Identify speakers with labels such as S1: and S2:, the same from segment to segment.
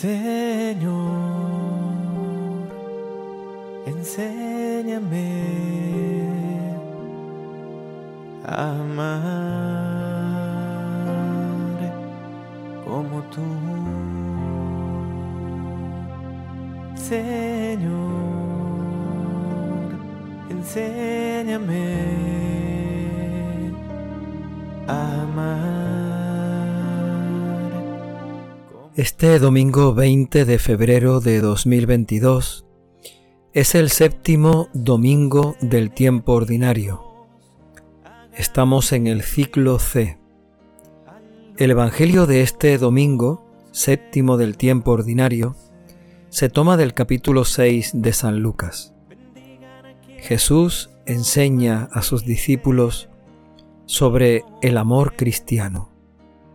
S1: Señor, enséñame a amar como tú. Señor, enséñame
S2: Este domingo 20 de febrero de 2022 es el séptimo domingo del tiempo ordinario. Estamos en el ciclo C. El Evangelio de este domingo, séptimo del tiempo ordinario, se toma del capítulo 6 de San Lucas. Jesús enseña a sus discípulos sobre el amor cristiano,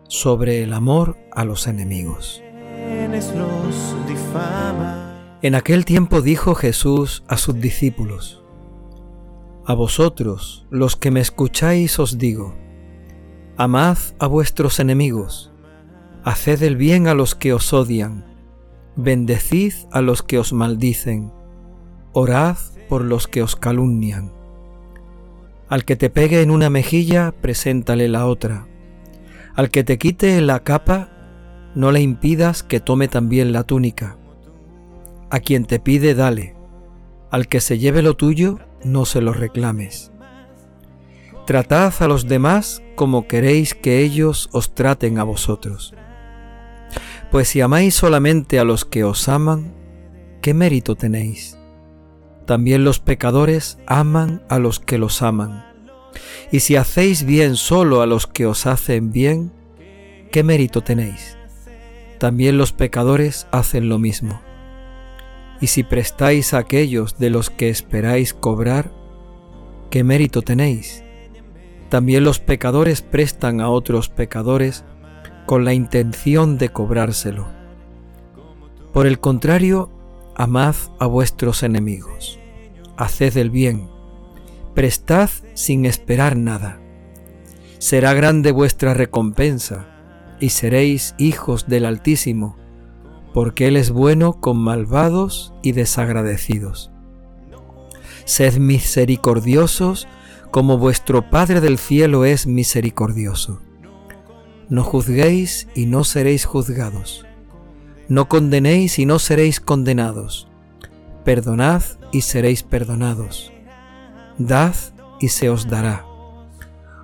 S2: sobre el amor a los enemigos. En aquel tiempo dijo Jesús a sus discípulos, A vosotros, los que me escucháis, os digo, amad a vuestros enemigos, haced el bien a los que os odian, Bendecid a los que os maldicen, orad por los que os calumnian. Al que te pegue en una mejilla, preséntale la otra. Al que te quite la capa, no le impidas que tome también la túnica. A quien te pide, dale. Al que se lleve lo tuyo, no se lo reclames. Tratad a los demás como queréis que ellos os traten a vosotros. Pues si amáis solamente a los que os aman, ¿qué mérito tenéis? También los pecadores aman a los que los aman. Y si hacéis bien solo a los que os hacen bien, ¿qué mérito tenéis? También los pecadores hacen lo mismo. Y si prestáis a aquellos de los que esperáis cobrar, ¿qué mérito tenéis? También los pecadores prestan a otros pecadores con la intención de cobrárselo. Por el contrario, amad a vuestros enemigos, haced el bien, prestad sin esperar nada. Será grande vuestra recompensa, y seréis hijos del Altísimo, porque Él es bueno con malvados y desagradecidos. Sed misericordiosos como vuestro Padre del cielo es misericordioso. No juzguéis y no seréis juzgados. No condenéis y no seréis condenados. Perdonad y seréis perdonados. Dad y se os dará.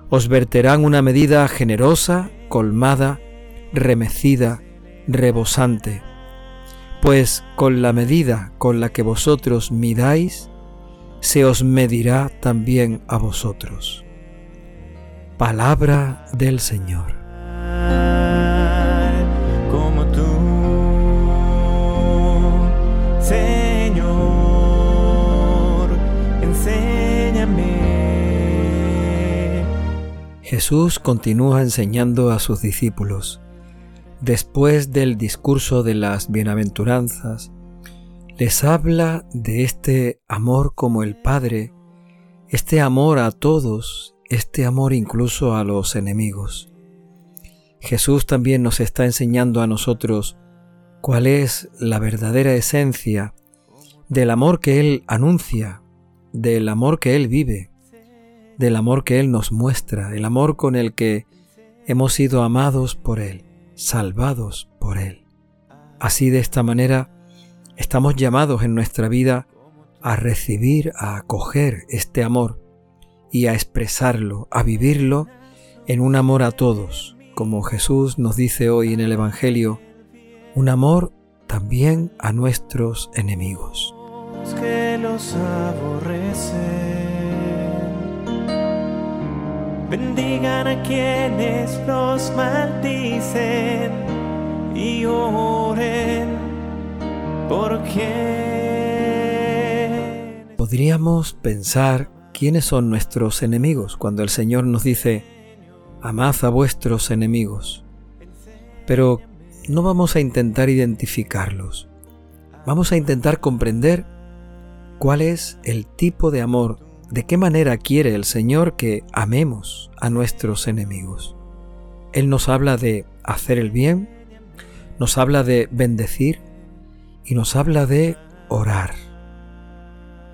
S2: Os verterán una medida generosa, colmada, remecida, rebosante. Pues con la medida con la que vosotros midáis, se os medirá también a vosotros. Palabra del Señor. Jesús continúa enseñando a sus discípulos. Después del discurso de las bienaventuranzas, les habla de este amor como el Padre, este amor a todos, este amor incluso a los enemigos. Jesús también nos está enseñando a nosotros cuál es la verdadera esencia del amor que Él anuncia, del amor que Él vive, del amor que Él nos muestra, el amor con el que hemos sido amados por Él, salvados por Él. Así de esta manera estamos llamados en nuestra vida a recibir, a acoger este amor y a expresarlo, a vivirlo en un amor a todos, como Jesús nos dice hoy en el Evangelio, un amor también a nuestros enemigos.
S1: que. Bendigan a quienes los maldicen y oren por quien.
S2: Podríamos pensar quiénes son nuestros enemigos cuando el Señor nos dice, amad a vuestros enemigos. Pero no vamos a intentar identificarlos. Vamos a intentar comprender cuál es el tipo de amor, de qué manera quiere el Señor que amemos a nuestros enemigos. Él nos habla de hacer el bien, nos habla de bendecir y nos habla de orar.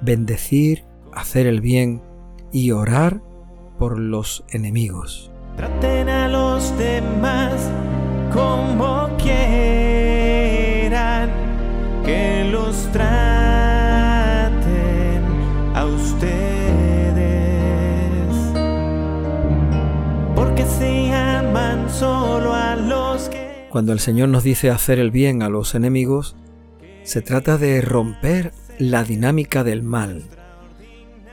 S2: Bendecir, hacer el bien y orar por los enemigos.
S1: Traten a los demás como quieran que los traten
S2: Cuando el Señor nos dice hacer el bien a los enemigos, se trata de romper la dinámica del mal.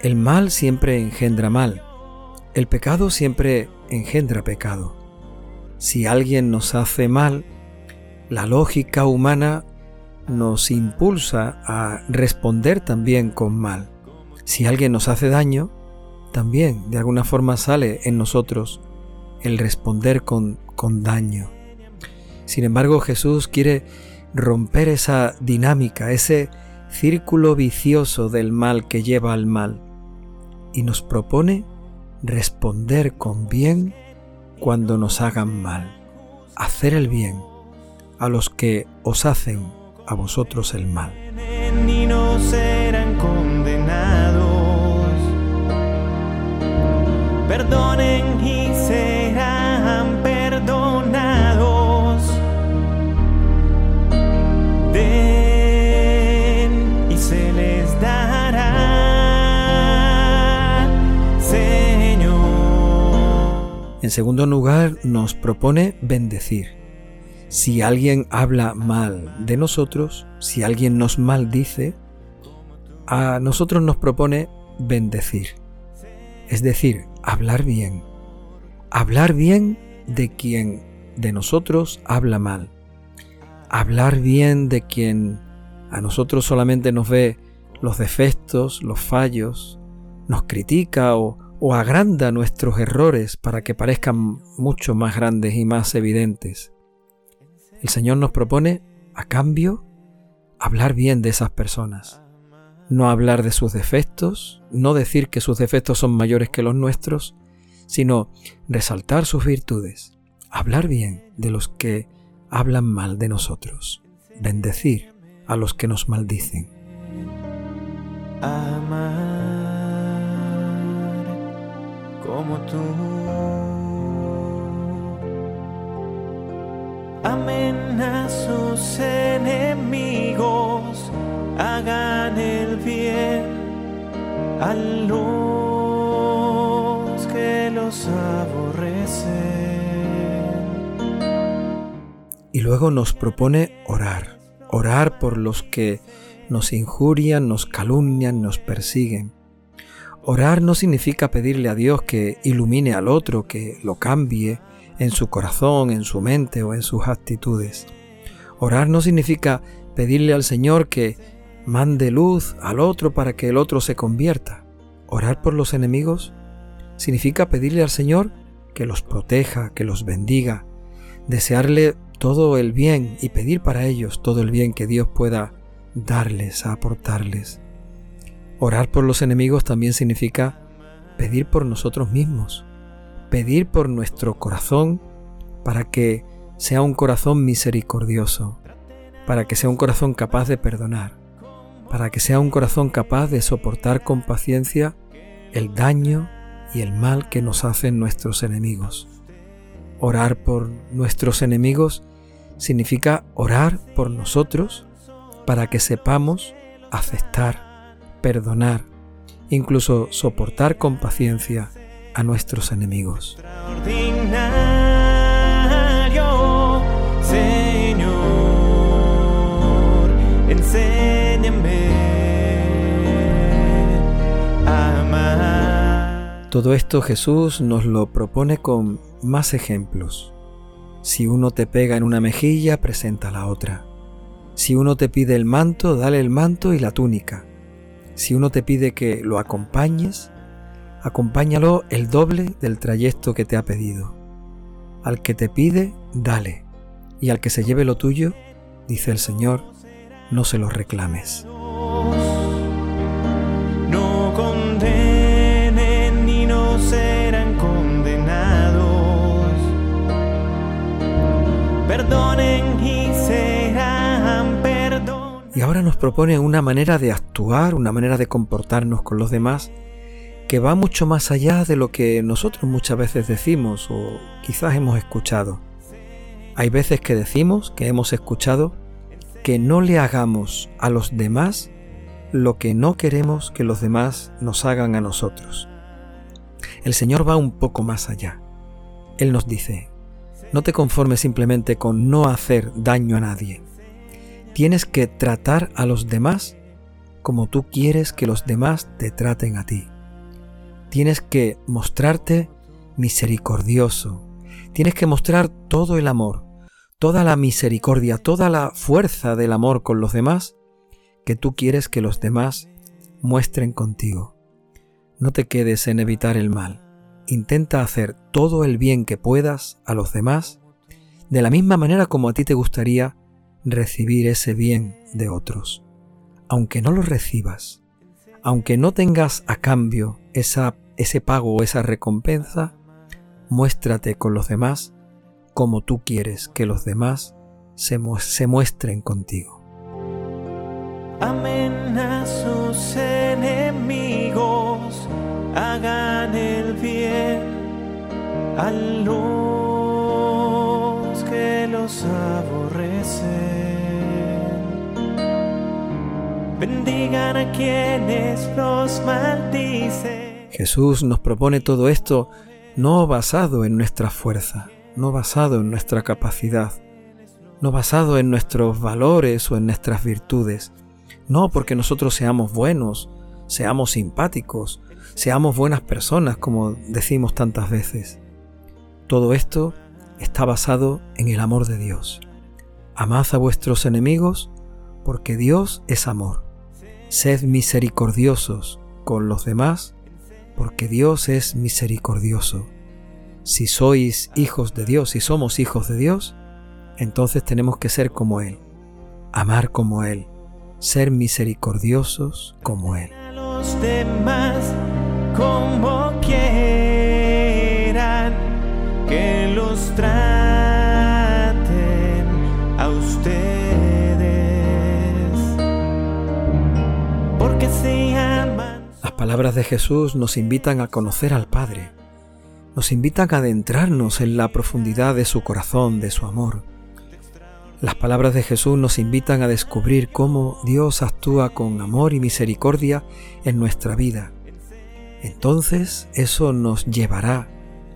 S2: El mal siempre engendra mal. El pecado siempre engendra pecado. Si alguien nos hace mal, la lógica humana nos impulsa a responder también con mal. Si alguien nos hace daño, también de alguna forma sale en nosotros el responder con, con daño. Sin embargo, Jesús quiere romper esa dinámica, ese círculo vicioso del mal que lleva al mal, y nos propone responder con bien cuando nos hagan mal, hacer el bien a los que os hacen a vosotros el mal. En segundo lugar, nos propone bendecir. Si alguien habla mal de nosotros, si alguien nos maldice, a nosotros nos propone bendecir. Es decir, hablar bien. Hablar bien de quien de nosotros habla mal. Hablar bien de quien a nosotros solamente nos ve los defectos, los fallos, nos critica o, o agranda nuestros errores para que parezcan mucho más grandes y más evidentes. El Señor nos propone, a cambio, hablar bien de esas personas. No hablar de sus defectos, no decir que sus defectos son mayores que los nuestros, sino resaltar sus virtudes, hablar bien de los que hablan mal de nosotros, bendecir a los que nos maldicen.
S1: amar como tú. Amen a sus enemigos, hagan el bien a los que los aborrecen.
S2: Y luego nos propone orar, orar por los que nos injurian, nos calumnian, nos persiguen. Orar no significa pedirle a Dios que ilumine al otro, que lo cambie en su corazón, en su mente o en sus actitudes. Orar no significa pedirle al Señor que mande luz al otro para que el otro se convierta. Orar por los enemigos significa pedirle al Señor que los proteja, que los bendiga, desearle todo el bien y pedir para ellos todo el bien que Dios pueda darles, aportarles. Orar por los enemigos también significa pedir por nosotros mismos, pedir por nuestro corazón para que sea un corazón misericordioso, para que sea un corazón capaz de perdonar, para que sea un corazón capaz de soportar con paciencia el daño y el mal que nos hacen nuestros enemigos. Orar por nuestros enemigos significa orar por nosotros para que sepamos aceptar, perdonar, incluso soportar con paciencia a nuestros enemigos.
S1: Señor, enséñame a amar.
S2: Todo esto Jesús nos lo propone con más ejemplos. Si uno te pega en una mejilla, presenta la otra. Si uno te pide el manto, dale el manto y la túnica. Si uno te pide que lo acompañes, acompáñalo el doble del trayecto que te ha pedido. Al que te pide, dale, y al que se lleve lo tuyo, dice el Señor, no se lo reclames.
S1: Y
S2: ahora nos propone una manera de actuar, una manera de comportarnos con los demás que va mucho más allá de lo que nosotros muchas veces decimos o quizás hemos escuchado. Hay veces que decimos, que hemos escuchado, que no le hagamos a los demás lo que no queremos que los demás nos hagan a nosotros. El Señor va un poco más allá. Él nos dice, no te conformes simplemente con no hacer daño a nadie. Tienes que tratar a los demás como tú quieres que los demás te traten a ti. Tienes que mostrarte misericordioso. Tienes que mostrar todo el amor, toda la misericordia, toda la fuerza del amor con los demás que tú quieres que los demás muestren contigo. No te quedes en evitar el mal. Intenta hacer todo el bien que puedas a los demás de la misma manera como a ti te gustaría recibir ese bien de otros. Aunque no lo recibas, aunque no tengas a cambio ese pago o esa recompensa, muéstrate con los demás como tú quieres que los demás se, se muestren contigo.
S1: Amén a sus enemigos, hagan el bien a
S2: Jesús nos propone todo esto no basado en nuestra fuerza, no basado en nuestra capacidad, no basado en nuestros valores o en nuestras virtudes, no porque nosotros seamos buenos, seamos simpáticos, seamos buenas personas, como decimos tantas veces. Todo esto está basado en el amor de Dios. Amad a vuestros enemigos porque Dios es amor. Sed misericordiosos con los demás porque Dios es misericordioso. Si sois hijos de Dios, si somos hijos de Dios, entonces tenemos que ser como Él, amar como Él, ser misericordiosos como Él.
S1: los demás como
S2: palabras de Jesús nos invitan a conocer al Padre, nos invitan a adentrarnos en la profundidad de su corazón, de su amor. Las palabras de Jesús nos invitan a descubrir cómo Dios actúa con amor y misericordia en nuestra vida. Entonces eso nos llevará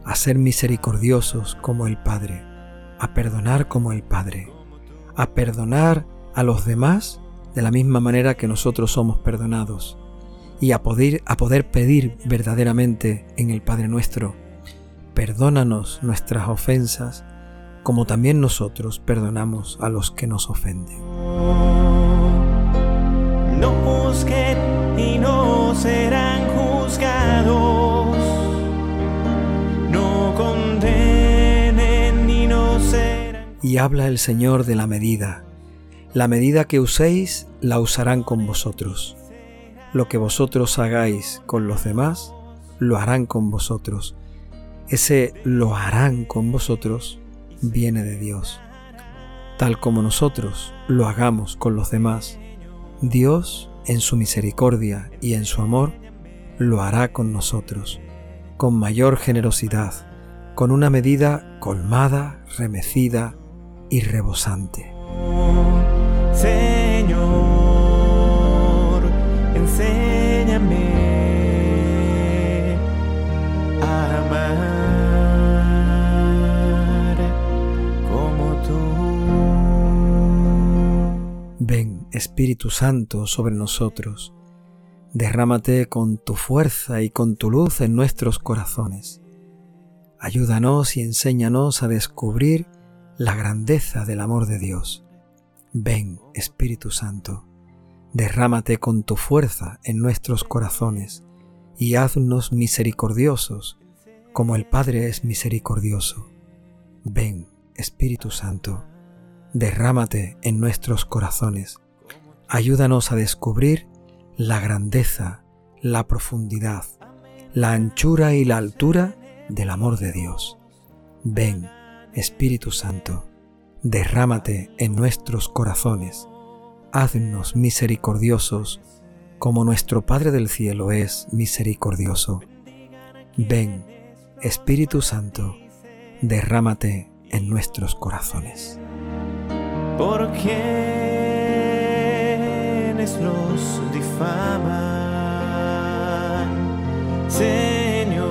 S2: a ser misericordiosos como el Padre, a perdonar como el Padre, a perdonar a los demás de la misma manera que nosotros somos perdonados y a poder, a poder pedir verdaderamente en el Padre nuestro, perdónanos nuestras ofensas, como también nosotros perdonamos a los que nos ofenden.
S1: No juzguen y no serán juzgados. No condenen y no serán.
S2: Y habla el Señor de la medida. La medida que uséis la usarán con vosotros. Lo que vosotros hagáis con los demás, lo harán con vosotros. Ese lo harán con vosotros viene de Dios. Tal como nosotros lo hagamos con los demás, Dios, en su misericordia y en su amor, lo hará con nosotros, con mayor generosidad, con una medida colmada, remecida y rebosante.
S1: Enséñame a amar como tú.
S2: Ven, Espíritu Santo, sobre nosotros. Derrámate con tu fuerza y con tu luz en nuestros corazones. Ayúdanos y enséñanos a descubrir la grandeza del amor de Dios. Ven, Espíritu Santo, derrámate con tu fuerza en nuestros corazones y haznos misericordiosos como el Padre es misericordioso. Ven, Espíritu Santo, derrámate en nuestros corazones. Ayúdanos a descubrir la grandeza, la profundidad, la anchura y la altura del amor de Dios. Ven, Espíritu Santo, derrámate en nuestros corazones. Haznos misericordiosos, como nuestro Padre del cielo es misericordioso. Ven, Espíritu Santo, derrámate en nuestros corazones.
S1: Por los difaman, Señor,